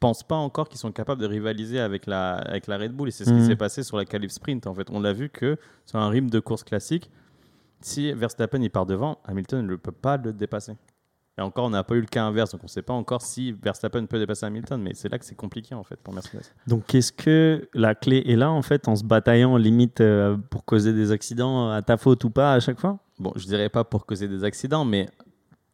pense pas encore qu'ils sont capables de rivaliser avec la, avec la Red Bull. Et c'est ce Mhm. qui s'est passé sur la qualif sprint. En fait, on l'a vu que sur un rythme de course classique, si Verstappen il part devant, Hamilton ne peut pas le dépasser. Et encore, on n'a pas eu le cas inverse, donc on ne sait pas encore si Verstappen peut dépasser Hamilton, mais c'est là que c'est compliqué en fait pour Mercedes. Donc, est-ce que la clé est là, en fait, en se bataillant limite euh, pour causer des accidents à ta faute ou pas à chaque fois? Bon, je dirais pas pour causer des accidents, mais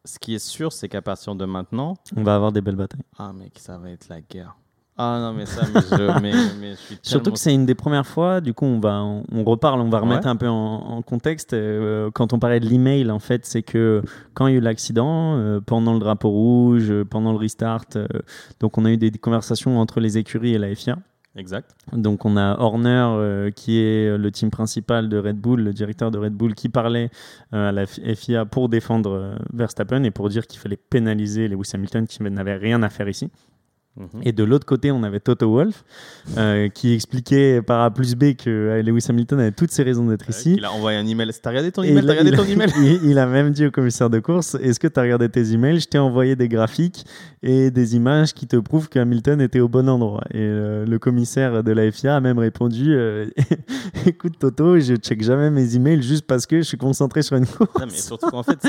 ce qui est sûr, c'est qu'à partir de maintenant, On va avoir des belles batailles. ah mec, ça va être la guerre. Ah non, mais ça, mais je, mais, mais je suis Surtout tellement que c'est une des premières fois, du coup on va on, on reparle, on va remettre Ouais. un peu en, en contexte. Euh, quand on parlait de l'email, en fait, c'est que quand il y a eu l'accident, euh, pendant le drapeau rouge, euh, pendant le restart, euh, donc on a eu des, des conversations entre les écuries et la FIA. Exact. Donc on a Horner euh, qui est le team principal de Red Bull, le directeur de Red Bull, qui parlait euh, à la FIA pour défendre euh, Verstappen et pour dire qu'il fallait pénaliser Lewis Hamilton qui n'avait rien à faire ici. Mhm. Et de l'autre côté, on avait Toto Wolff euh, qui expliquait par A plus B que euh, Lewis Hamilton avait toutes ses raisons d'être ici. Il a envoyé un email. T'as regardé ton email il, T'as regardé il- ton email il- il a même dit au commissaire de course Est-ce que tu as regardé tes emails? Je t'ai envoyé des graphiques et des images qui te prouvent que Hamilton était au bon endroit. Et euh, le commissaire de la FIA a même répondu euh, Écoute, Toto, je check jamais mes emails juste parce que je suis concentré sur une course. Non, mais surtout qu'en fait,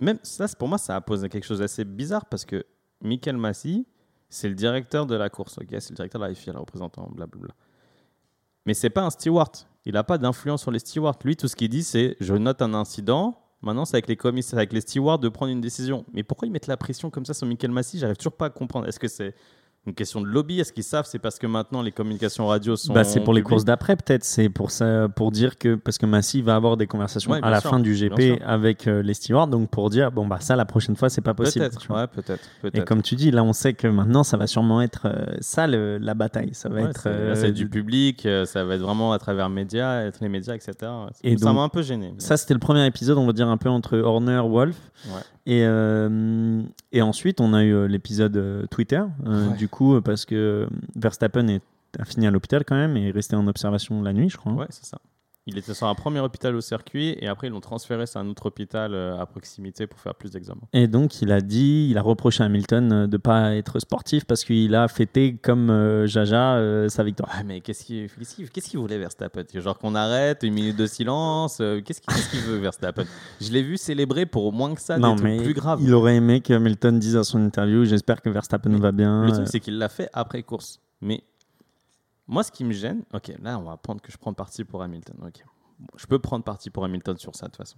même ça, pour moi, ça a posé quelque chose d'assez bizarre parce que Michael Massey, c'est le directeur de la course, ok? C'est le directeur de la FIA, le représentant, blablabla. Mais c'est pas un steward. Il n'a pas d'influence sur les stewards. Lui, tout ce qu'il dit, c'est je note un incident. Maintenant, c'est avec les commissaires, avec les stewards de prendre une décision. Mais pourquoi ils mettent la pression comme ça sur Michael Massey? J'arrive toujours pas à comprendre. Est-ce que c'est une question de lobby Est-ce qu'ils savent? C'est parce que maintenant les communications radio sont. Bah, c'est pour les courses d'après, peut-être. C'est pour ça, pour dire que parce que Massy va avoir des conversations Ouais, à la sûr, fin du GP avec euh, les stewards, donc pour dire bon bah ça la prochaine fois c'est pas possible. Peut-être, ouais, peut-être. Et comme tu dis, là on sait que maintenant ça va sûrement être euh, ça le- la bataille. Ça va Ouais, être. c'est- euh, du public, euh, ça va être vraiment à travers médias, être les médias, etc. Et ça m'a un peu gêné. mais- Ça, c'était le premier épisode, on va dire un peu entre Horner, Wolf. Et, euh, et ensuite, on a eu euh, l'épisode euh, Twitter. euh, Ouais. Du coup, parce que Verstappen est, a fini à l'hôpital quand même et est resté en observation la nuit, je crois. hein. Ouais, c'est ça. Il était sur un premier hôpital au circuit et après ils l'ont transféré sur un autre hôpital euh, à proximité pour faire plus d'examens. Et donc, il a dit, il a reproché à Hamilton euh, de ne pas être sportif parce qu'il a fêté comme euh, Jaja euh, sa victoire. Mais qu'est-ce qu'il voulait Verstappen? Genre qu'on arrête, une minute de silence euh, Qu'est-ce qu'il veut Verstappen? Je l'ai vu célébrer pour moins que ça, non, des trucs mais plus graves. il aurait aimé que Hamilton dise à son interview J'espère que Verstappen Mais va bien. Le Euh, truc, c'est qu'il l'a fait après course. Mais moi, ce qui me gêne, ok, là, on va prendre que je prends parti pour Hamilton. Ok, je peux prendre parti pour Hamilton sur ça de toute façon.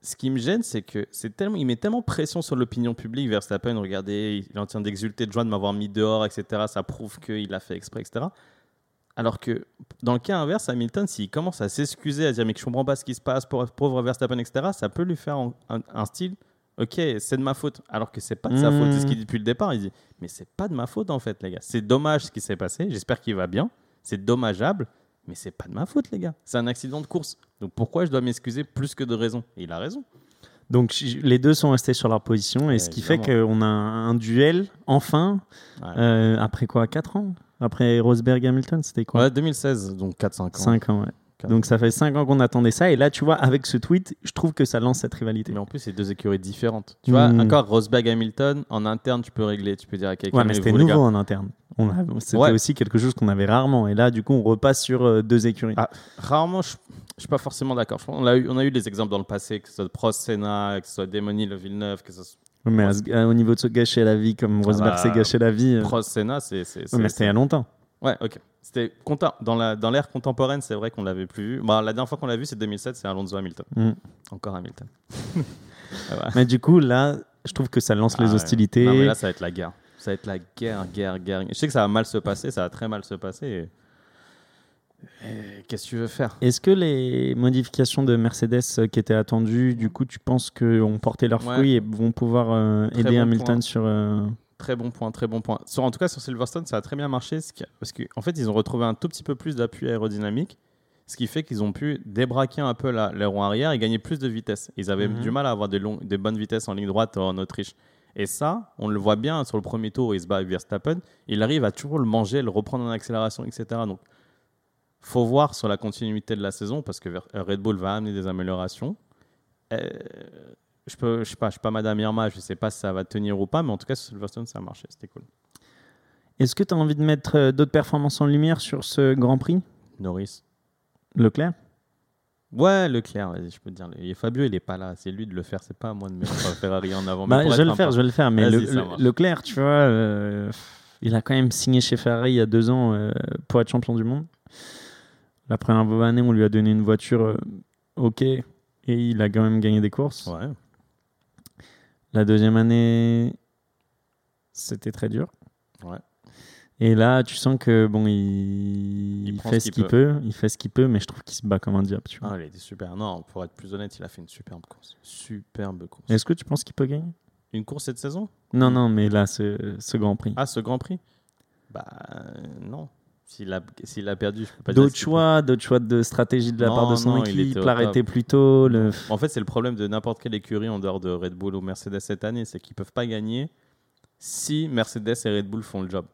Ce qui me gêne, c'est que c'est tellement, il met tellement pression sur l'opinion publique. Verstappen, regardez, il est en train d'exulter de joie de m'avoir mis dehors, etc. Ça prouve qu'il a fait exprès, etc. Alors que dans le cas inverse, Hamilton, s'il commence à s'excuser, à dire mais que je comprends pas ce qui se passe, pour pauvre Verstappen, etc., ça peut lui faire un style, ok, c'est de ma faute. Alors que c'est pas de sa faute, c'est ce qu'il dit depuis le départ. Il dit mais c'est pas de ma faute en fait, les gars. C'est dommage ce qui s'est passé. J'espère qu'il va bien. C'est dommageable, mais c'est pas de ma faute, les gars. C'est un accident de course. Donc pourquoi je dois m'excuser plus que de raison? Et il a raison. Donc les deux sont restés sur leur position et ce qui fait qu'on a un, un duel enfin Ouais. euh, après quoi? 4 ans? Après Rosberg Hamilton, c'était quoi? Ouais, 2016, donc 4-5 ans. 5 ans, ouais. Donc ça fait 5 ans qu'on attendait ça et là tu vois avec ce tweet, je trouve que ça lance cette rivalité. Mais en plus, c'est deux écuries différentes. Tu vois, Mm. encore Rosberg Hamilton, en interne, tu peux régler. Tu peux dire à quelqu'un. Ouais, mais c'était nouveau gars, en interne. C'était Ouais. aussi quelque chose qu'on avait rarement et là du coup on repasse sur euh, deux écuries. Ah, Rarement, je je suis pas forcément d'accord. On a, eu, on a eu des exemples dans le passé, que ce soit Prost, Senna, que ce soit Demoni, Le Villeneuve, que ce soit mais à au niveau de se gâcher la vie comme Rosberg bah, s'est gâché la vie, euh, Prost, Senna, c'est. ouais, c'est- mais c'était il y a longtemps. Ouais, ok. C'était content- dans la dans l'ère contemporaine, c'est vrai qu'on l'avait plus vu. Bah, la dernière fois qu'on l'a vu, c'est 2007, c'est Alonso Hamilton. Mm. Encore Hamilton. Ah. Mais du coup, là, je trouve que ça lance Ah les ouais. hostilités. Non, mais là, ça va être la guerre. Ça va être la guerre, guerre, guerre. Je sais que ça va mal se passer, ça va très mal se passer. et- et Qu'est-ce que tu veux faire? Est-ce que les modifications de Mercedes euh, qui étaient attendues, du coup, tu penses qu'ont porté leurs Ouais. fruits et vont pouvoir euh, aider bon Hamilton point. sur. euh, Très bon point, très bon point. Sur, en tout cas, sur Silverstone, ça a très bien marché ce qui- parce qu'en en fait, ils ont retrouvé un tout petit peu plus d'appui aérodynamique, ce qui fait qu'ils ont pu débraquer un peu la, les roues arrière et gagner plus de vitesse. Ils avaient Mhm. du mal à avoir des, longues, des bonnes vitesses en ligne droite en Autriche. Et ça, on le voit bien sur le premier tour où il se bat avec Verstappen, il arrive à toujours le manger, le reprendre en accélération, etc. Donc, faut voir sur la continuité de la saison parce que Red Bull va amener des améliorations. Euh, je peux, je sais pas, je suis pas Madame Irma, je sais pas si ça va tenir ou pas, mais en tout cas sur Silverstone ça a marché, c'était cool. Est-ce que tu as envie de mettre euh, d'autres performances en lumière sur ce Grand Prix? Norris. Leclerc? Ouais, Leclerc, vas-y, je peux te dire. Et Fabio, il est pas là, c'est lui de le faire, c'est pas à moi de mettre Ferrari en avant. Bah, Je vais le faire, je vais le faire. Mais le- le-. Leclerc, tu vois, euh, il a quand même signé chez Ferrari il y a deux ans euh, pour être champion du monde. La première année, on lui a donné une voiture euh, OK et il a quand même gagné des courses. Ouais. La deuxième année, c'était très dur. Ouais. Et là, tu sens que bon, il, Il il prend fait ce qu'il peut. il fait ce qu'il peut, mais je trouve qu'il se bat comme un diable. Tu vois. Ah, il était super. Non, pour être plus honnête, il a fait une superbe course. Superbe course. Est-ce que tu penses qu'il peut gagner? Une course cette saison? Non, non, mais là, ce, ce Grand Prix. Ah, ce Grand Prix? Bah, euh, non. S'il a, s'il a perdu, je peux pas D'autres choix, d'autres choix de stratégie de la Non, part de son non, équipe, l'arrêter plus tôt. Le... En fait, c'est le problème de n'importe quelle écurie en dehors de Red Bull ou Mercedes cette année, c'est qu'ils peuvent pas gagner si Mercedes et Red Bull font le job.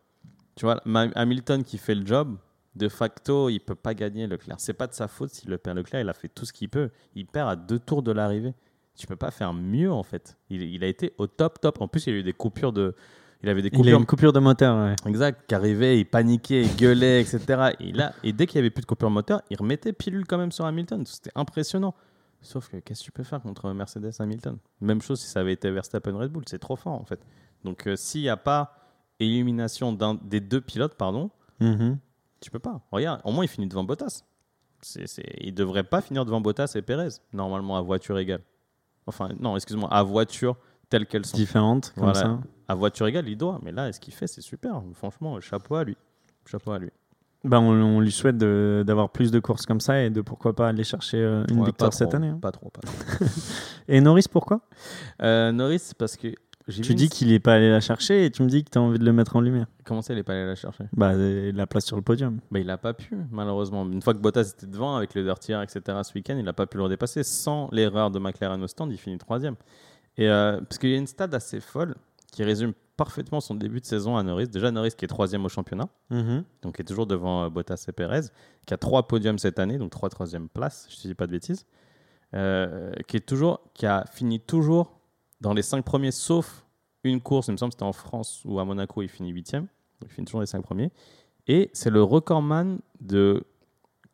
Tu vois, Hamilton qui fait le job, de facto, il peut pas gagner Leclerc. C'est pas de sa faute s'il le perd Leclerc, il a fait tout ce qu'il peut. Il perd à deux tours de l'arrivée. Tu peux pas faire mieux en fait. Il, il a été au top top. En plus, il a eu des coupures de il avait des Il a coupures une coupure de moteur. ouais. Exact, qui arrivait, il paniquait, il gueulait, etc. Et, là, et dès qu'il n'y avait plus de coupure moteur, il remettait pilule quand même sur Hamilton. C'était impressionnant. Sauf que qu'est-ce que tu peux faire contre Mercedes Hamilton? Même chose si ça avait été Verstappen Red Bull, c'est trop fort en fait. Donc euh, s'il n'y a pas élimination des deux pilotes, pardon, Mhm. tu peux pas. Regarde, au moins il finit devant Bottas. Il devrait pas finir devant Bottas et Perez, normalement à voiture égale. Enfin, non, excuse-moi, à voiture telle qu'elles sont. Différente, comme Voilà. ça. À voiture égale, il doit. Mais là, ce qu'il fait, c'est super. Franchement, chapeau à lui. Chapeau à lui. Bah, on, on lui souhaite d'avoir plus de courses comme ça et de pourquoi pas aller chercher euh, une Ouais, victoire cette trop, année. hein. Pas trop, pas trop. Et Norris, pourquoi? Euh, Norris, parce que Tu dis qu'il n'est pas allé la chercher et tu me dis que tu as envie de le mettre en lumière. Comment ça, il est pas allé la chercher? Bah, la place sur le podium. bah, Il a pas pu, malheureusement. Une fois que Bottas était devant avec le dirty air, etc., ce week-end, il n'a pas pu le redépasser. Sans l'erreur de McLaren au stand, il finit troisième. Et euh, parce qu'il y a une stade assez folle qui résume parfaitement son début de saison à Norris. Déjà, Norris qui est troisième au championnat, donc qui est toujours devant euh, Bottas et Perez, qui a trois podiums cette année, donc trois troisième places, je ne dis pas de bêtises, euh, qui, est toujours, qui a fini toujours dans les cinq premiers, sauf une course, il me semble que c'était en France ou à Monaco, il finit huitième, donc il finit toujours les cinq premiers. Et c'est le recordman de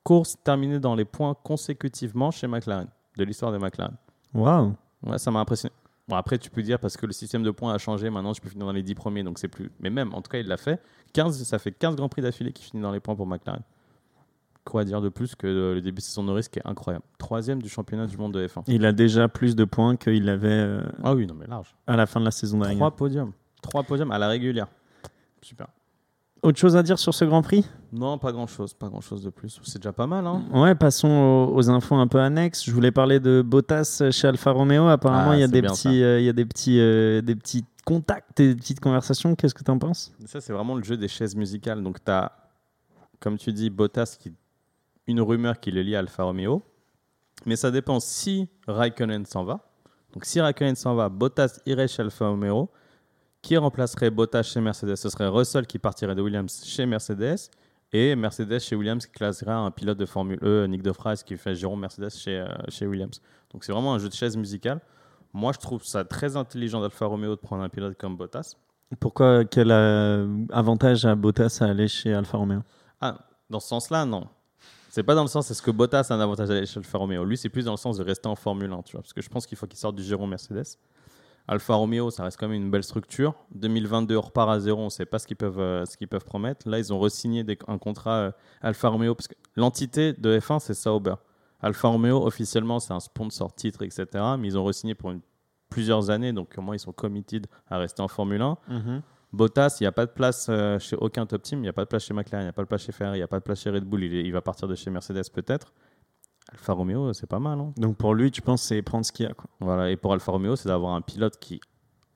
courses terminées dans les points consécutivement chez McLaren, de l'histoire de McLaren. Waouh Ouais, ça m'a impressionné. Bon, après, tu peux dire parce que le système de points a changé, maintenant je peux finir dans les 10 premiers, donc c'est plus. Mais même, en tout cas, il l'a fait. 15, ça fait 15 grands prix d'affilée qui finit dans les points pour McLaren. Quoi dire de plus que le début de saison Norris qui est incroyable. Troisième du championnat du monde de F1. Il a déjà plus de points qu'il avait euh, Ah oui, non, mais large. à la fin de la saison dernière. Trois podiums. Trois podiums à la régulière. Super. Autre chose à dire sur ce Grand Prix? Non, pas grand chose, pas grand chose de plus. C'est déjà pas mal, hein. Ouais, passons aux, aux infos un peu annexes. Je voulais parler de Bottas chez Alfa Romeo. Apparemment, Ah, il y petits, euh, il y a des petits, euh, des petits contacts et des petites conversations. Qu'est-ce que tu en penses? Ça, c'est vraiment le jeu des chaises musicales. Donc, tu as, comme tu dis, Bottas, qui, une rumeur qui le lie à Alfa Romeo. Mais ça dépend si Raikkonen s'en va. Donc, si Raikkonen s'en va, Bottas irait chez Alfa Romeo. Qui remplacerait Bottas chez Mercedes? Ce serait Russell qui partirait de Williams chez Mercedes. Et Mercedes chez Williams qui classerait un pilote de Formule E, Nick De Vries, qui fait Jérôme Mercedes chez, euh, chez Williams. Donc, c'est vraiment un jeu de chaises musicales. Moi, je trouve ça très intelligent d'Alfa Romeo de prendre un pilote comme Bottas. Pourquoi Quel euh, avantage a Bottas à aller chez Alfa Romeo? Ah, dans ce sens-là, non. C'est pas dans le sens est-ce que Bottas a un avantage à l'échelle Alfa Romeo? Lui, c'est plus dans le sens de rester en Formule 1, tu vois. Parce que je pense qu'il faut qu'il sorte du giron Mercedes. Alfa Romeo, ça reste quand même une belle structure. 2022, on repart à zéro, on ne sait pas ce qu'ils peuvent, euh, ce qu'ils peuvent promettre. Là, ils ont re-signé des- un contrat euh, Alfa Romeo, parce que l'entité de F1, c'est Sauber. Alfa Romeo, officiellement, c'est un sponsor titre, etc. Mais ils ont re-signé pour une- plusieurs années, donc au moins ils sont committed à rester en Formule 1. Bottas, il n'y a pas de place euh, chez aucun top team, il n'y a pas de place chez McLaren, il n'y a pas de place chez Ferrari, il n'y a pas de place chez Red Bull, il, est- il va partir de chez Mercedes peut-être. Alfa Romeo, c'est pas mal. hein. Donc pour lui, tu penses c'est prendre ce qu'il y a. Quoi. Voilà, et pour Alfa Romeo, c'est d'avoir un pilote qui,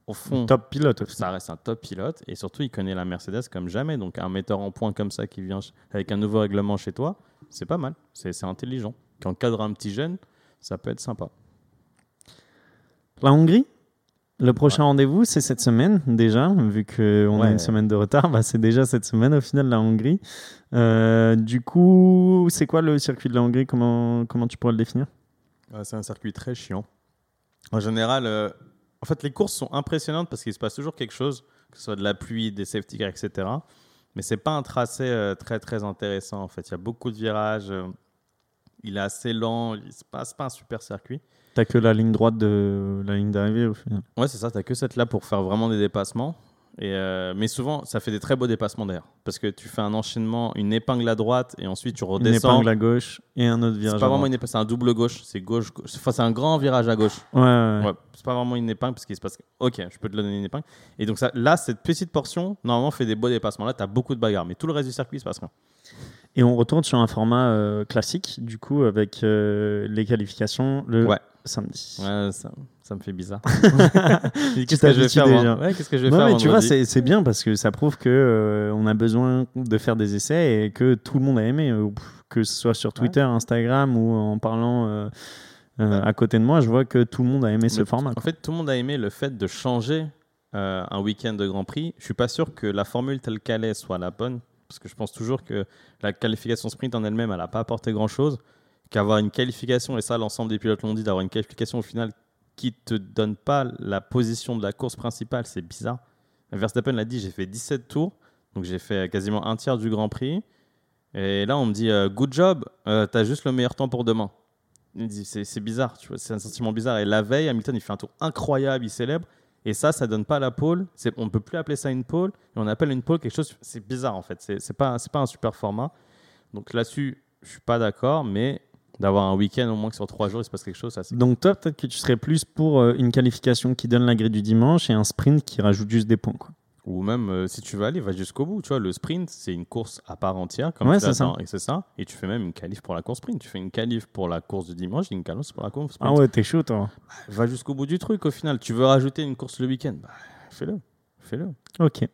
au fond, Top pilote. aussi. ça reste un top pilote, et surtout, il connaît la Mercedes comme jamais. Donc un metteur en point comme ça qui vient avec un nouveau règlement chez toi, c'est pas mal, c'est intelligent. Qui encadre un petit jeune, ça peut être sympa. La Hongrie? Le prochain rendez-vous, c'est cette semaine déjà, vu qu'on a une semaine de retard, bah, c'est déjà cette semaine au final la Hongrie. Euh, du coup, c'est quoi le circuit de la Hongrie? Comment, comment tu pourrais le définir? C'est un circuit très chiant. En général, euh, en fait, les courses sont impressionnantes parce qu'il se passe toujours quelque chose, que ce soit de la pluie, des safety cars, etc. Mais c'est pas un tracé euh, très très intéressant. En fait, il y a beaucoup de virages. il est assez lent. il- C'est pas, pas un super circuit. T'as que la ligne droite de la ligne d'arrivée au final. Ouais, c'est ça. T'as que cette là pour faire vraiment des dépassements. Et euh, mais souvent, ça fait des très beaux dépassements d'ailleurs. Parce que tu fais un enchaînement, une épingle à droite et ensuite tu Une redescends. épingle à gauche et un autre virage. C'est pas vraiment une épingle, c'est un double gauche. C'est gauche, gauche. Enfin, c'est un grand virage à gauche. Ouais, ouais, c'est pas vraiment une épingle parce qu'il se passe. Ok, je peux te donner une épingle. Et donc ça, là, cette petite portion, normalement, fait des beaux dépassements. Là, tu as beaucoup de bagarres, mais tout le reste du circuit, il se passe rien. Et on retourne sur un format euh, classique, du coup, avec euh, les qualifications le Ouais. Samedi. Ouais, ça, ça me fait bizarre. Qu'est-ce que je vais faire déjà. Ouais, qu'est-ce que je vais Non, faire mais tu vois, c'est c'est bien parce que ça prouve que euh, on a besoin de faire des essais et que tout le monde a aimé, euh, que ce soit sur Twitter, Instagram ou en parlant euh, euh, à côté de moi, je vois que tout le monde a aimé ce format. En quoi. fait, tout le monde a aimé le fait de changer un week-end de Grand Prix. Je suis pas sûr que la formule telle qu'elle est soit la bonne, parce que je pense toujours que la qualification sprint en elle-même, elle n'a pas apporté grand-chose. Qu'avoir une qualification, et ça, l'ensemble des pilotes l'ont dit, d'avoir une qualification au final qui te donne pas la position de la course principale, c'est bizarre. Verstappen l'a dit, j'ai fait 17 tours, donc j'ai fait quasiment un tiers du Grand Prix. Et là, on me dit, euh, good job, euh, t'as juste le meilleur temps pour demain. Il dit, C'est bizarre, tu vois, c'est un sentiment bizarre. Et la veille, Hamilton, il fait un tour incroyable, il célèbre. Et ça, ça donne pas la pole. On ne peut plus appeler ça une pole. Et on appelle une pole quelque chose. C'est bizarre en fait. C'est pas, pas un super format. Donc là-dessus, je suis pas d'accord. Mais d'avoir un week-end au moins que sur trois jours, il se passe quelque chose, ça c'est. Donc toi, peut-être que tu serais plus pour euh, une qualification qui donne la grille du dimanche et un sprint qui rajoute juste des points. Quoi. Ou même euh, si tu veux aller, va jusqu'au bout. Tu vois, le sprint, c'est une course à part entière. Comme Ouais, c'est ça. Et c'est ça. Et tu fais même une qualif pour la course sprint. Tu fais une qualif pour la course du dimanche et une qualif pour la course sprint. Ah ouais, t'es chaud toi. Va jusqu'au bout du truc au final. Tu veux rajouter une course le week-end? Bah, Fais-le. Fais-le. Ok.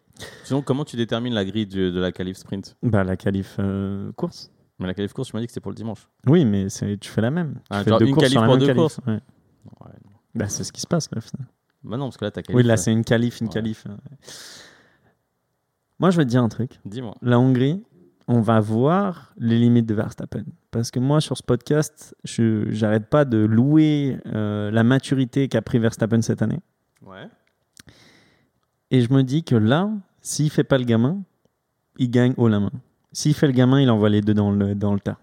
Sinon, comment tu détermines la grille de, de la qualif sprint? Bah la qualif euh, course. Mais la qualif course, tu m'as dit que c'est pour le dimanche. Oui, mais tu fais la même. Tu Ah, fais genre deux une qualif pour même deux courses ouais. Ouais. Bah, c'est ce qui se passe là. Bah non, parce que là, t'as. Oui, là c'est une qualif, une Ouais. qualif. Moi, je vais te dire un truc. Dis-moi. La Hongrie, on va voir les limites de Verstappen. Parce que moi, sur ce podcast, je j'arrête pas de louer euh, la maturité qu'a pris Verstappen cette année. Ouais. Et je me dis que là, s'il fait pas le gamin, il gagne haut la main. S'il fait le gamin, il envoie les deux dans le, dans le tas.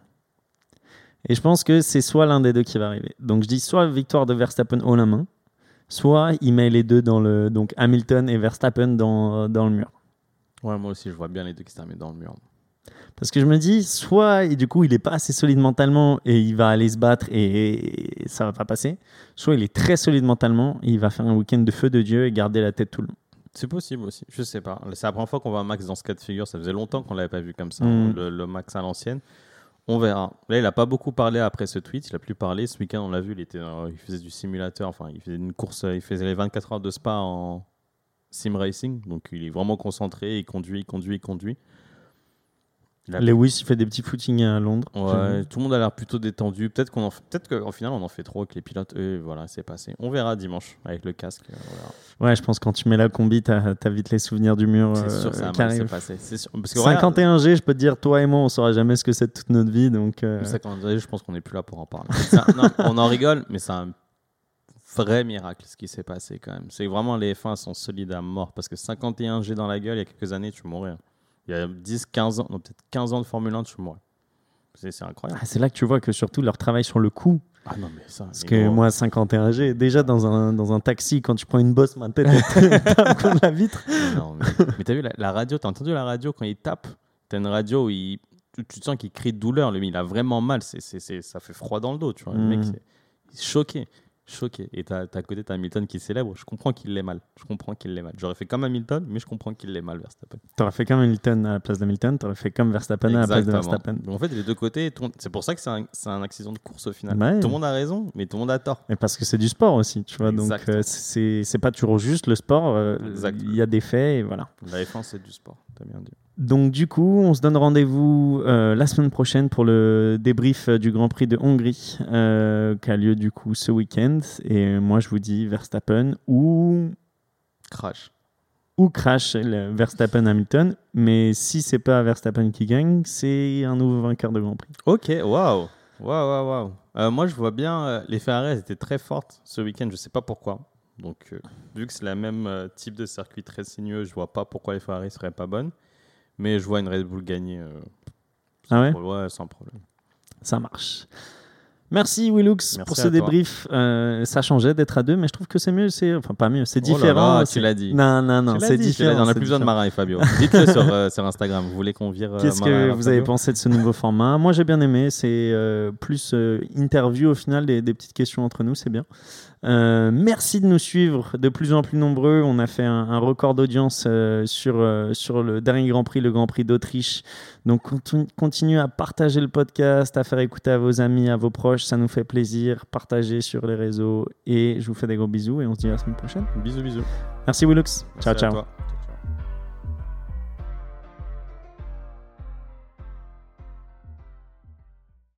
Et je pense que c'est soit l'un des deux qui va arriver. Donc je dis soit victoire de Verstappen haut la main, soit il met les deux dans le. Donc Hamilton et Verstappen dans, dans le mur. Ouais, moi aussi, je vois bien les deux qui se terminent dans le mur. Parce que je me dis, soit et du coup il est pas assez solide mentalement et il va aller se battre et, et ça va pas passer, soit il est très solide mentalement et il va faire un week-end de feu de Dieu et garder la tête tout le long. C'est possible aussi. Je sais pas. C'est la première fois qu'on voit Max dans ce cas de figure. Ça faisait longtemps qu'on l'avait pas vu comme ça, Mm. le, le Max à l'ancienne. On verra. Là, il a pas beaucoup parlé après ce tweet. Il a plus parlé. Ce week-end, on l'a vu. Il, était, dans- il faisait du simulateur. Enfin, il faisait une course. Il faisait les 24 heures de Spa en sim racing. Donc, il est vraiment concentré. Il conduit, il conduit, il conduit. Il a- Lewis il fait des petits footings à Londres. Ouais, tout le monde a l'air plutôt détendu. Peut-être qu'on en fait- peut-être qu'au final on en fait trop avec les pilotes. Et voilà, c'est passé. On verra dimanche avec le casque. euh. Ouais, je pense que quand tu mets la combi, t'as as vite les souvenirs du mur C'est euh, sûr, ça. Parce que regarde, 51G, je peux te dire, toi et moi, on saura jamais ce que c'est de toute notre vie. Donc, euh, le 51G, je pense qu'on n'est plus là pour en parler. C'est un- non, on en rigole, mais c'est un vrai miracle ce qui s'est passé quand même. C'est vraiment les F1 sont solides à mort parce que 51G dans la gueule, il y a quelques années, tu mourrais. Il y a 10, 15 ans, non, peut-être 15 ans de Formule 1, tu mourrais. C'est c'est incroyable. Ah, c'est là que tu vois que surtout leur travail sur le coup. Ah non, mais ça. Parce que gros, moi, 51G, déjà dans un, dans un taxi, quand tu prends une bosse, ma tête tape contre la vitre. Non, mais, mais t'as vu la, la radio, t'as entendu la radio quand il tape? T'as une radio où il, tu, tu sens qu'il crie de douleur, lui, il a vraiment mal, c'est, ça fait froid dans le dos, tu vois. Le mec, Mm. c'est, il est choqué, choqué. Et t'as, t'as à côté, t'as Hamilton qui célèbre, je comprends qu'il l'ait mal, je comprends qu'il l'ait mal. J'aurais fait comme Hamilton, mais je comprends qu'il l'ait mal, Verstappen. T'aurais fait comme Hamilton à la place d'Hamilton, t'aurais fait comme Verstappen à la place de Verstappen. Donc, en fait, les deux côtés, c'est pour ça que c'est un, un accident de course au final. Ouais. Tout le monde a raison, mais tout le monde a tort. Et parce que c'est du sport aussi, tu vois. Donc Exactement. euh, c'est pas toujours juste le sport. euh, Exactement. Il y a des faits et voilà. La F1, c'est du sport, t'as bien dit. Donc du coup, on se donne rendez-vous euh, la semaine prochaine pour le débrief euh, du Grand Prix de Hongrie euh, qui a lieu du coup ce week-end. Et moi, je vous dis Verstappen ou Crash. ou crash le Verstappen Hamilton. Mais si c'est pas Verstappen qui gagne, c'est un nouveau vainqueur de Grand Prix. Ok, waouh. Waouh, waouh, waouh. Moi, je vois bien les Ferrari elles étaient très fortes ce week-end. Je sais pas pourquoi. Donc, euh, vu que c'est la même type de circuit très sinueux, je vois pas pourquoi les Ferrari seraient pas bonnes. Mais je vois une Red Bull gagner. euh, sans Ah ouais pro- Ouais, sans problème. Ça marche. Merci Willux Merci pour ce débrief. Euh, ça changeait d'être à deux, mais je trouve que c'est mieux. C'est enfin pas mieux, c'est Oh là différent. là, c'est- tu l'as dit. Non non non, c'est différent. On a plus besoin de différent. Marin et Fabio. Dites-le sur, euh, sur Instagram. Vous voulez qu'on vire euh, Qu'est-ce que vous avez Fabio pensé de ce nouveau format? Moi, j'ai bien aimé. C'est euh, plus euh, interview au final, des, des petites questions entre nous, c'est bien. Euh, merci de nous suivre de plus en plus nombreux. On a fait un, un record d'audience euh, sur, euh, sur le dernier Grand Prix, le Grand Prix d'Autriche. Donc, continu- continuez à partager le podcast, à faire écouter à vos amis, à vos proches. Ça nous fait plaisir. Partagez sur les réseaux. Et je vous fais des gros bisous et on se dit à la semaine prochaine. Bisous, bisous. Merci Willux. Merci Ciao, ciao. toi.